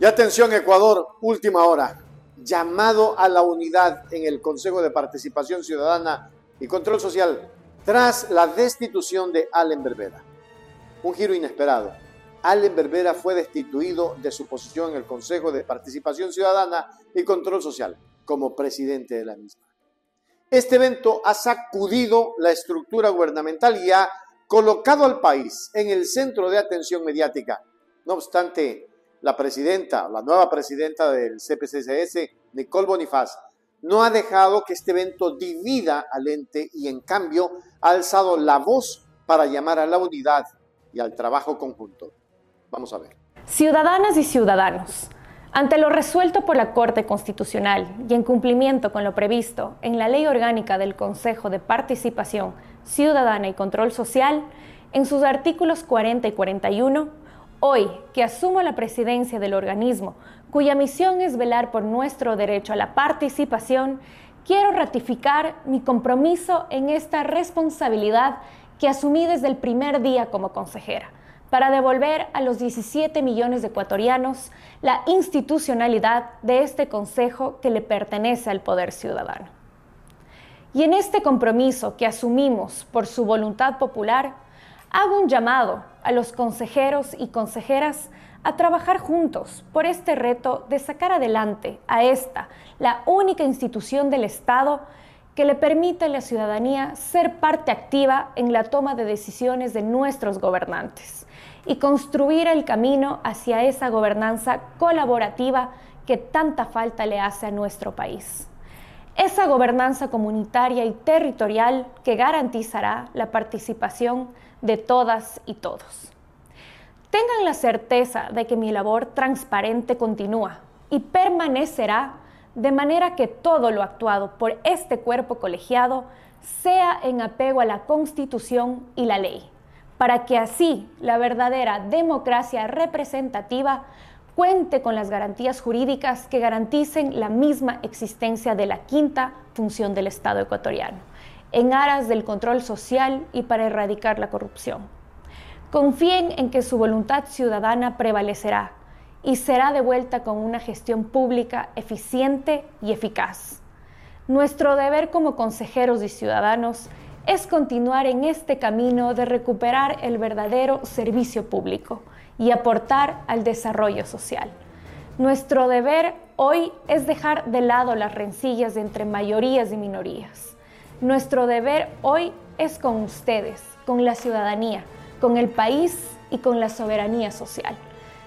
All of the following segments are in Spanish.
Y atención Ecuador, última hora. Llamado a la unidad en el Consejo de Participación Ciudadana y Control Social tras la destitución de Allen Berbera. Un giro inesperado. Allen Berbera fue destituido de su posición en el Consejo de Participación Ciudadana y Control Social como presidente de la misma. Este evento ha sacudido la estructura gubernamental y ha colocado al país en el centro de atención mediática. No obstante, la presidenta, la nueva presidenta del CPCCS, Nicole Bonifaz, no ha dejado que este evento divida al ente y en cambio ha alzado la voz para llamar a la unidad y al trabajo conjunto. Vamos a ver. Ciudadanas y ciudadanos, ante lo resuelto por la Corte Constitucional y en cumplimiento con lo previsto en la Ley Orgánica del Consejo de Participación Ciudadana y Control Social, en sus artículos 40 y 41, hoy que asumo la presidencia del organismo, cuya misión es velar por nuestro derecho a la participación, quiero ratificar mi compromiso en esta responsabilidad que asumí desde el primer día como consejera para devolver a los 17 millones de ecuatorianos la institucionalidad de este Consejo que le pertenece al Poder Ciudadano. Y en este compromiso que asumimos por su voluntad popular, hago un llamado a los consejeros y consejeras a trabajar juntos por este reto de sacar adelante a esta, la única institución del Estado que le permite a la ciudadanía ser parte activa en la toma de decisiones de nuestros gobernantes y construir el camino hacia esa gobernanza colaborativa que tanta falta le hace a nuestro país. Esa gobernanza comunitaria y territorial que garantizará la participación de todas y todos. Tengan la certeza de que mi labor transparente continúa y permanecerá de manera que todo lo actuado por este cuerpo colegiado sea en apego a la Constitución y la ley, para que así la verdadera democracia representativa cuente con las garantías jurídicas que garanticen la misma existencia de la quinta función del Estado ecuatoriano, en aras del control social y para erradicar la corrupción. Confíen en que su voluntad ciudadana prevalecerá y será devuelta con una gestión pública eficiente y eficaz. Nuestro deber como consejeros y ciudadanos es continuar en este camino de recuperar el verdadero servicio público y aportar al desarrollo social. Nuestro deber hoy es dejar de lado las rencillas entre mayorías y minorías. Nuestro deber hoy es con ustedes, con la ciudadanía, con el país y con la soberanía social.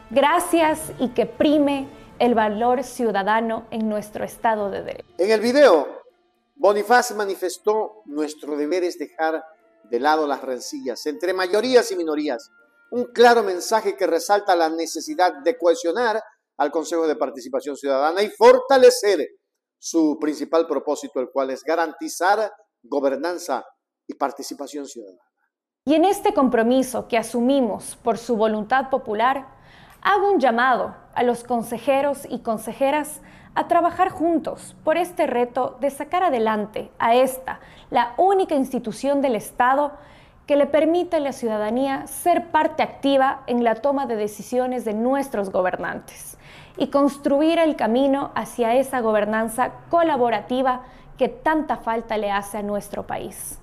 Gracias y que prime el valor ciudadano en nuestro Estado de Derecho. En el video, Bonifaz manifestó nuestro deber es dejar de lado las rencillas entre mayorías y minorías. Un claro mensaje que resalta la necesidad de cohesionar al Consejo de Participación Ciudadana y fortalecer su principal propósito, el cual es garantizar gobernanza y participación ciudadana. Y en este compromiso que asumimos por su voluntad popular, hago un llamado a los consejeros y consejeras a trabajar juntos por este reto de sacar adelante a esta, la única institución del Estado que le permite a la ciudadanía ser parte activa en la toma de decisiones de nuestros gobernantes y construir el camino hacia esa gobernanza colaborativa que tanta falta le hace a nuestro país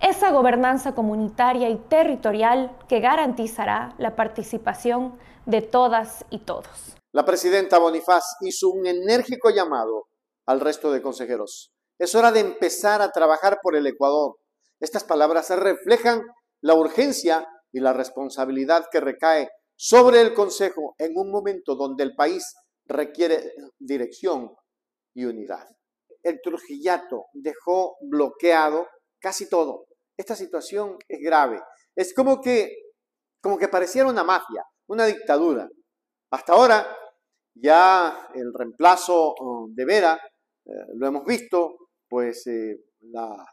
esa gobernanza comunitaria y territorial que garantizará la participación de todas y todos. La presidenta Bonifaz hizo un enérgico llamado al resto de consejeros. Es hora de empezar a trabajar por el Ecuador. Estas palabras reflejan la urgencia y la responsabilidad que recae sobre el Consejo en un momento donde el país requiere dirección y unidad. El Trujillato dejó bloqueado casi todo. Esta situación es grave. Es como que, como que pareciera una mafia, una dictadura. Hasta ahora ya el reemplazo oh, de Vera, eh, lo hemos visto, pues eh, la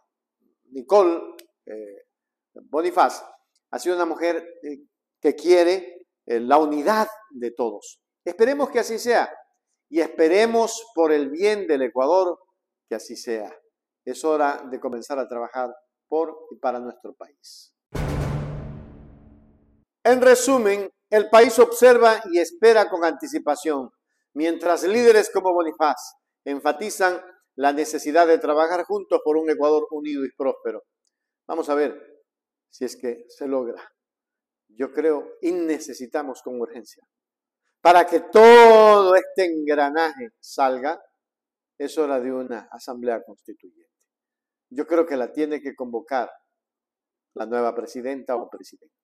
Nicole eh, Bonifaz ha sido una mujer que quiere la unidad de todos. Esperemos que así sea y esperemos por el bien del Ecuador que así sea. Es hora de comenzar a trabajar por y para nuestro país. En resumen, El país observa y espera con anticipación, mientras líderes como Bonifaz enfatizan la necesidad de trabajar juntos por un Ecuador unido y próspero. Vamos a ver si es que se logra. Yo creo y necesitamos con urgencia. Para que todo este engranaje salga, es hora de una asamblea constituyente. Yo creo que la tiene que convocar la nueva presidenta o presidente.